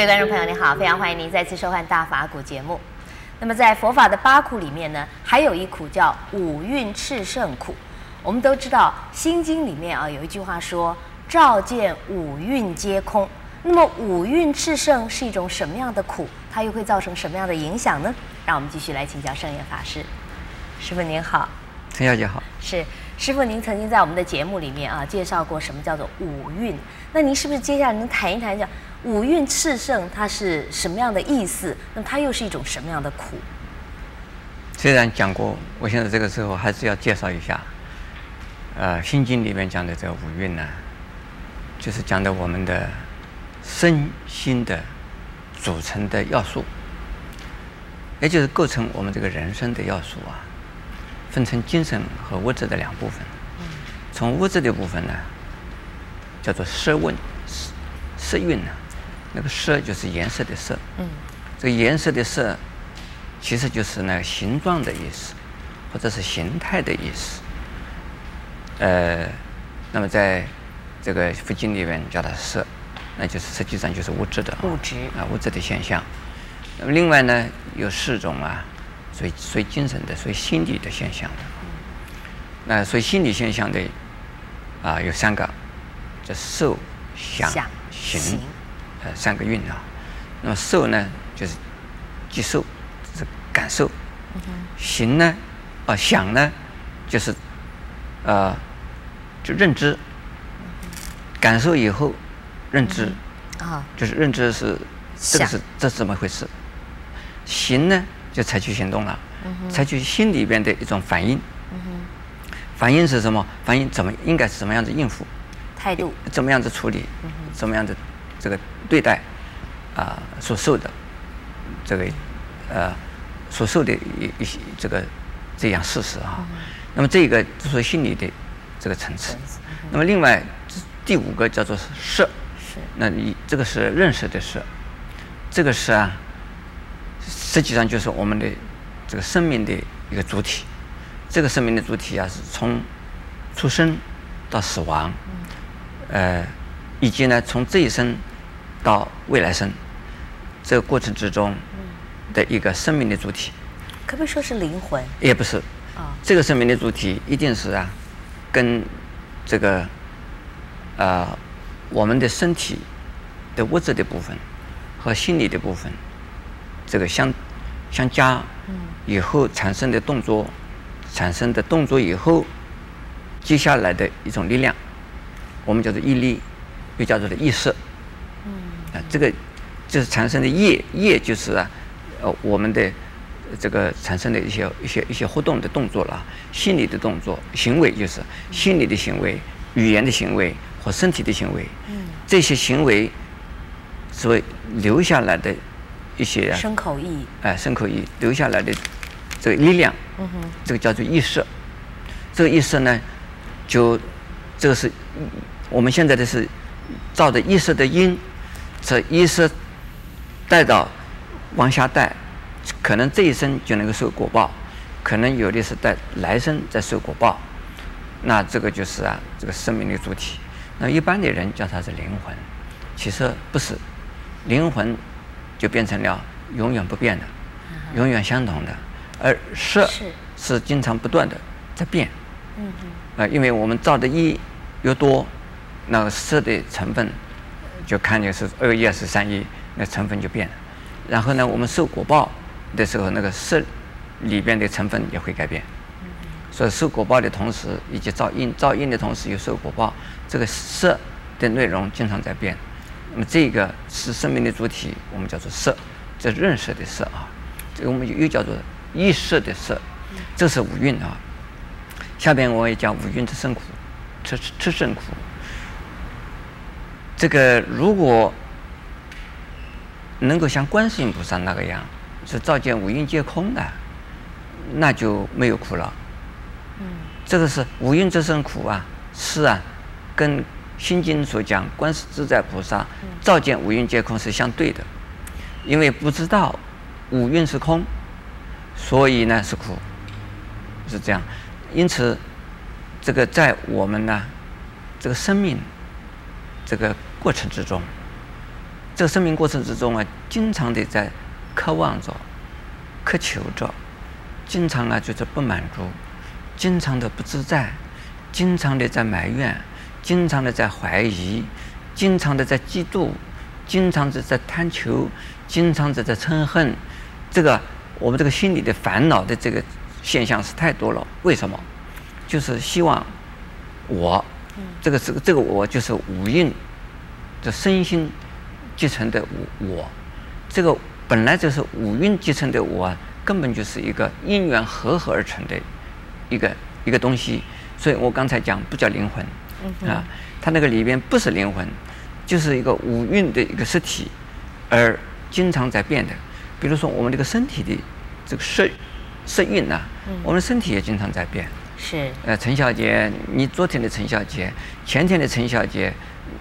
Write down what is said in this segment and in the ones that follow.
各位观众朋友，你好，非常欢迎您再次收看《大法古》节目。那么在佛法的八苦里面呢，还有一苦叫五蕴炽盛苦。我们都知道《心经》里面啊有一句话说：“照见五蕴皆空。”那么五蕴炽盛是一种什么样的苦？它又会造成什么样的影响呢？让我们继续来请教圣严法师。师傅您好，陈小姐好。是师傅，您曾经在我们的节目里面啊介绍过什么叫做五蕴。那您是不是接下来能谈一谈讲五蕴炽盛它是什么样的意思？那么它又是一种什么样的苦？虽然讲过，我现在这个时候还是要介绍一下。呃，《心经》里面讲的这个五蕴呢，就是讲的我们的身心的组成的要素，也就是构成我们这个人生的要素啊，分成精神和物质的两部分。从物质的部分呢，叫做色蕴，色蕴呢，那个色就是颜色的色。嗯。这个颜色的色，其实就是那个形状的意思，或者是形态的意思。呃，那么在这个佛经里面叫它色，那就是实际上就是物质的物质啊，物质的现象。那么另外呢，有四种啊，属于属于精神的，属于心理的现象的。那属于心理现象的啊，有三个，叫受、想、行，呃，三个运啊。那么受呢，就是接受，是感受；行呢，啊，想呢，就是呃。就认知，感受以后，认知，啊，就是认知是这个是这是怎么回事？行呢，就采取行动了，采取心里边的一种反应。反应是什么？反应怎么应该是怎么样子应付？态度怎么样子处理？怎么样子这个对待啊所受的这个呃所受的一一些这个这样事实啊？那么这个就是心理的。这个层次，那么另外第五个叫做识，那你这个是认识的识，这个是啊，实际上就是我们的这个生命的一个主体，这个生命的主体啊，是从出生到死亡，呃，以及呢从这一生到未来生这个过程之中的一个生命的主体，可不可以说是灵魂？也不是，这个生命的主体一定是啊。跟这个呃，我们的身体的物质的部分和心理的部分，这个相相加以后产生的动作，产生的动作以后，接下来的一种力量，我们叫做毅力，又叫做的意识。啊，这个就是产生的业，业就是啊，呃，我们的。这个产生的一些一些一些活动的动作了，心理的动作、行为就是心理的行为、语言的行为和身体的行为。嗯，这些行为所谓留下来的一些啊身口意，哎，身口意留下来的这个力量，嗯哼，这个叫做意识。这个意识呢，就这个是我们现在的是照着意识的因，这一是带到往下带。可能这一生就能够受果报，可能有的是在来生再受果报，那这个就是啊，这个生命的主体。那一般的人叫它是灵魂，其实不是，灵魂就变成了永远不变的，永远相同的，而色是经常不断的在变。嗯嗯。啊，因为我们造的业越多，那个色的成分就看见是二业是三一，那成分就变了。然后呢，我们受果报。的时候，那个色里边的成分也会改变，所以受果报的同时，以及造因造因的同时又受果报，这个色的内容经常在变。那么这个是生命的主体，我们叫做色，这认识的色啊，这个我们又叫做意识的色，这是五蕴啊。下边我也讲五蕴之盛苦，炽炽盛苦。这个如果能够像观世音菩萨那个样。是照见五蕴皆空的，那就没有苦了。嗯，这个是五蕴之生苦啊，是啊，跟心经所讲观世自在菩萨照见五蕴皆空是相对的，因为不知道五蕴是空，所以呢是苦，是这样。因此，这个在我们呢这个生命这个过程之中，这个生命过程之中啊，经常的在渴望着、渴求着，经常啊就是不满足，经常的不自在，经常的在埋怨，经常的在怀疑，经常的在嫉妒，经常的在贪求，经常的在嗔恨。这个我们这个心里的烦恼的这个现象是太多了。为什么？就是希望我，这个这个这个我就是五蕴的身心集成的我，这个本来就是五蕴集成的我，根本就是一个因缘和合而成的一个一个东西。所以我刚才讲不叫灵魂啊，它那个里边不是灵魂，就是一个五蕴的一个实体，而经常在变的。比如说我们这个身体的这个色色蕴呐，我们身体也经常在变。是。呃，陈小姐，你昨天的陈小姐，前天的陈小姐，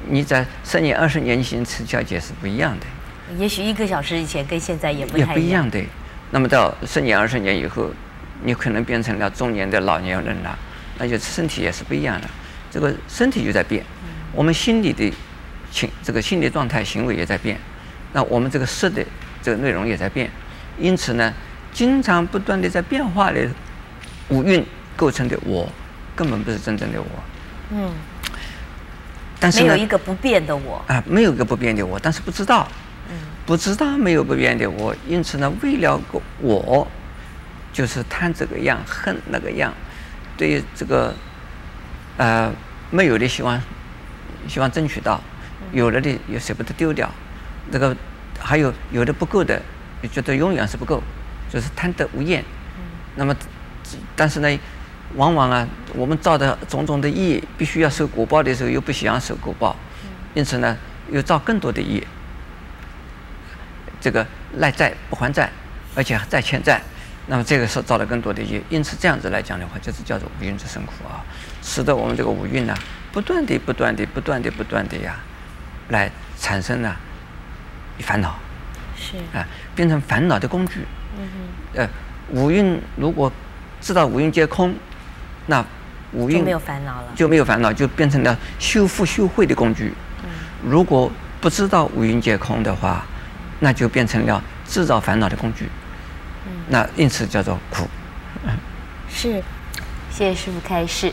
你在十年、二十年前陈小姐是不一样的。也许一个小时以前跟现在也不一样也不一样的。那么到十年、二十年以后，你可能变成了中年的老年人了，那就身体也是不一样的。这个身体就在变，我们心理的情，这个心理状态、行为也在变。那我们这个色的。这个内容也在变，因此呢，经常不断的在变化的五蕴构成的我，根本不是真正的我。嗯。但是没有一个不变的我。啊，没有一个不变的我，但是不知道。嗯。不知道没有不变的我，因此呢，为了个我，就是贪这个样，恨那个样，对于这个，呃，没有的希望，希望争取到，有了的又舍不得丢掉，这个。还有有的不够的，你觉得永远是不够，就是贪得无厌。那么，但是呢，往往啊，我们造的种种的业，必须要受果报的时候，又不想受果报，因此呢，又造更多的业。这个赖债不还债，而且还再欠债，那么这个是造了更多的业。因此这样子来讲的话，就是叫做五蕴之生苦啊，使得我们这个五蕴呢，不断的、不断的、不断的、不断的呀，来产生呢。烦恼是啊，变成烦恼的工具。呃，五蕴如果知道五蕴皆空，那五蕴就没有烦恼了，就没有烦恼，就变成了修复修慧的工具。嗯。如果不知道五蕴皆空的话，那就变成了制造烦恼的工具。嗯。那因此叫做苦。嗯。是，谢谢师傅开示。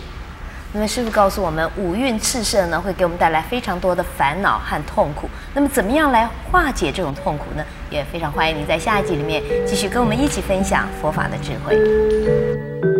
那么师傅告诉我们，五蕴炽盛呢，会给我们带来非常多的烦恼和痛苦。那么怎么样来化解这种痛苦呢？也非常欢迎您在下一集里面继续跟我们一起分享佛法的智慧。